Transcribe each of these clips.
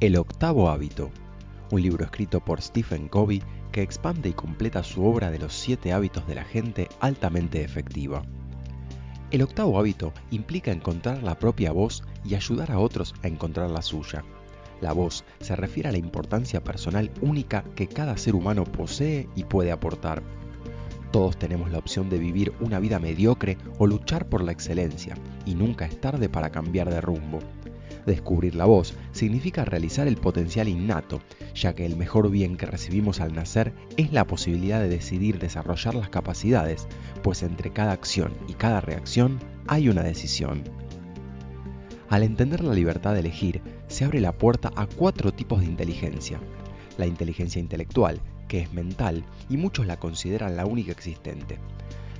El octavo hábito, un libro escrito por Stephen Covey que expande y completa su obra de los siete hábitos de la gente altamente efectiva. El octavo hábito implica encontrar la propia voz y ayudar a otros a encontrar la suya. La voz se refiere a la importancia personal única que cada ser humano posee y puede aportar. Todos tenemos la opción de vivir una vida mediocre o luchar por la excelencia, y nunca es tarde para cambiar de rumbo. Descubrir la voz significa realizar el potencial innato, ya que el mejor bien que recibimos al nacer es la posibilidad de decidir desarrollar las capacidades, pues entre cada acción y cada reacción hay una decisión. Al entender la libertad de elegir, se abre la puerta a cuatro tipos de inteligencia. La inteligencia intelectual, que es mental y muchos la consideran la única existente.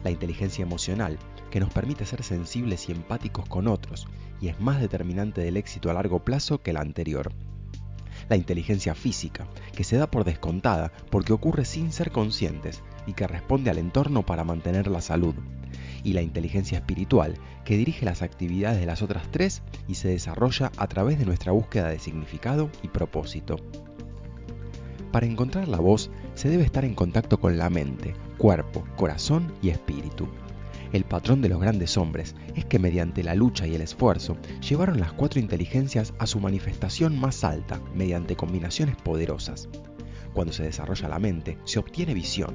La inteligencia emocional, que nos permite ser sensibles y empáticos con otros, y es más determinante del éxito a largo plazo que la anterior. La inteligencia física, que se da por descontada porque ocurre sin ser conscientes y que responde al entorno para mantener la salud. Y la inteligencia espiritual, que dirige las actividades de las otras tres y se desarrolla a través de nuestra búsqueda de significado y propósito. Para encontrar la voz se debe estar en contacto con la mente, cuerpo, corazón y espíritu. El patrón de los grandes hombres es que mediante la lucha y el esfuerzo llevaron las cuatro inteligencias a su manifestación más alta mediante combinaciones poderosas. Cuando se desarrolla la mente, se obtiene visión,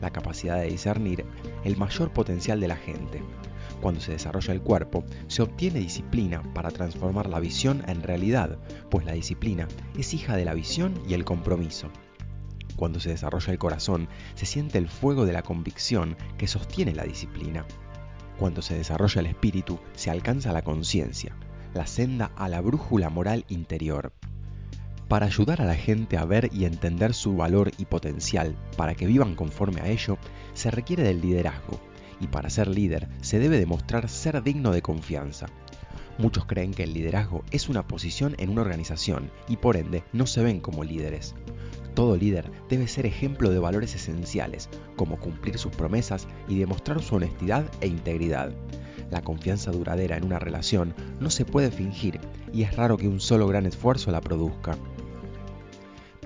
la capacidad de discernir el mayor potencial de la gente. Cuando se desarrolla el cuerpo, se obtiene disciplina para transformar la visión en realidad, pues la disciplina es hija de la visión y el compromiso. Cuando se desarrolla el corazón, se siente el fuego de la convicción que sostiene la disciplina. Cuando se desarrolla el espíritu, se alcanza la conciencia, la senda a la brújula moral interior. Para ayudar a la gente a ver y entender su valor y potencial para que vivan conforme a ello, se requiere del liderazgo, y para ser líder se debe demostrar ser digno de confianza. Muchos creen que el liderazgo es una posición en una organización y por ende no se ven como líderes. Todo líder debe ser ejemplo de valores esenciales, como cumplir sus promesas y demostrar su honestidad e integridad. La confianza duradera en una relación no se puede fingir y es raro que un solo gran esfuerzo la produzca.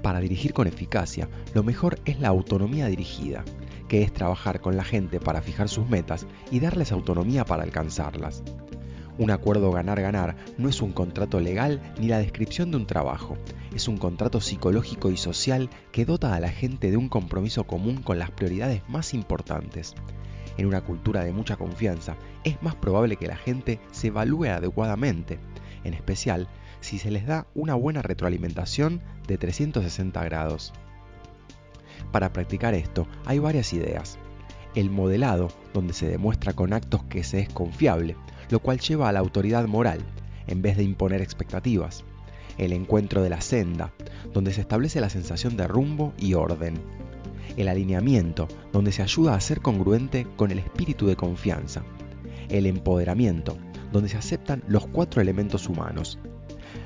Para dirigir con eficacia, lo mejor es la autonomía dirigida, que es trabajar con la gente para fijar sus metas y darles autonomía para alcanzarlas. Un acuerdo ganar-ganar no es un contrato legal ni la descripción de un trabajo, es un contrato psicológico y social que dota a la gente de un compromiso común con las prioridades más importantes. En una cultura de mucha confianza, es más probable que la gente se evalúe adecuadamente, en especial si se les da una buena retroalimentación de 360 grados. Para practicar esto hay varias ideas. El modelado, donde se demuestra con actos que se es confiable, lo cual lleva a la autoridad moral, en vez de imponer expectativas el encuentro de la senda, donde se establece la sensación de rumbo y orden. El alineamiento, donde se ayuda a ser congruente con el espíritu de confianza. El empoderamiento, donde se aceptan los cuatro elementos humanos.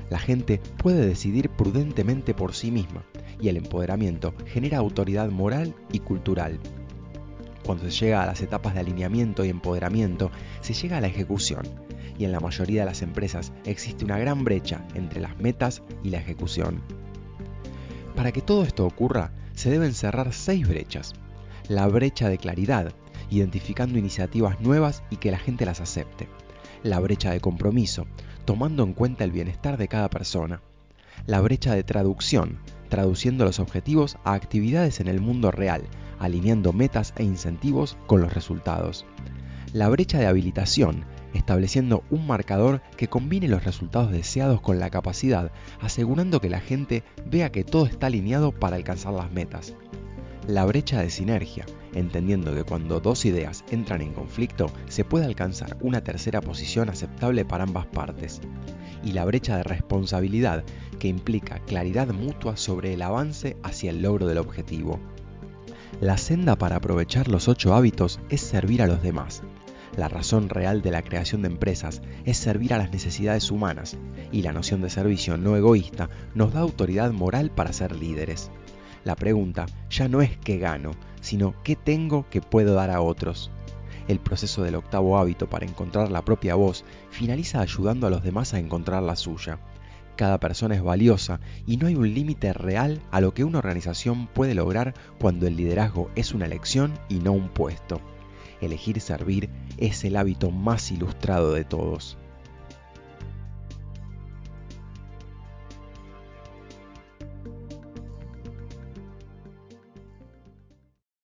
La gente puede decidir prudentemente por sí misma y el empoderamiento genera autoridad moral y cultural. Cuando se llega a las etapas de alineamiento y empoderamiento, se llega a la ejecución, y en la mayoría de las empresas existe una gran brecha entre las metas y la ejecución. Para que todo esto ocurra, se deben cerrar seis brechas. La brecha de claridad, identificando iniciativas nuevas y que la gente las acepte. La brecha de compromiso, tomando en cuenta el bienestar de cada persona. La brecha de traducción, traduciendo los objetivos a actividades en el mundo real, alineando metas e incentivos con los resultados. La brecha de habilitación, estableciendo un marcador que combine los resultados deseados con la capacidad, asegurando que la gente vea que todo está alineado para alcanzar las metas. La brecha de sinergia, entendiendo que cuando dos ideas entran en conflicto se puede alcanzar una tercera posición aceptable para ambas partes. Y la brecha de responsabilidad, que implica claridad mutua sobre el avance hacia el logro del objetivo. La senda para aprovechar los ocho hábitos es servir a los demás, la razón real de la creación de empresas es servir a las necesidades humanas y la noción de servicio no egoísta nos da autoridad moral para ser líderes. La pregunta ya no es qué gano, sino qué tengo que puedo dar a otros. El proceso del octavo hábito para encontrar la propia voz finaliza ayudando a los demás a encontrar la suya. Cada persona es valiosa y no hay un límite real a lo que una organización puede lograr cuando el liderazgo es una elección y no un puesto. Elegir servir es el hábito más ilustrado de todos.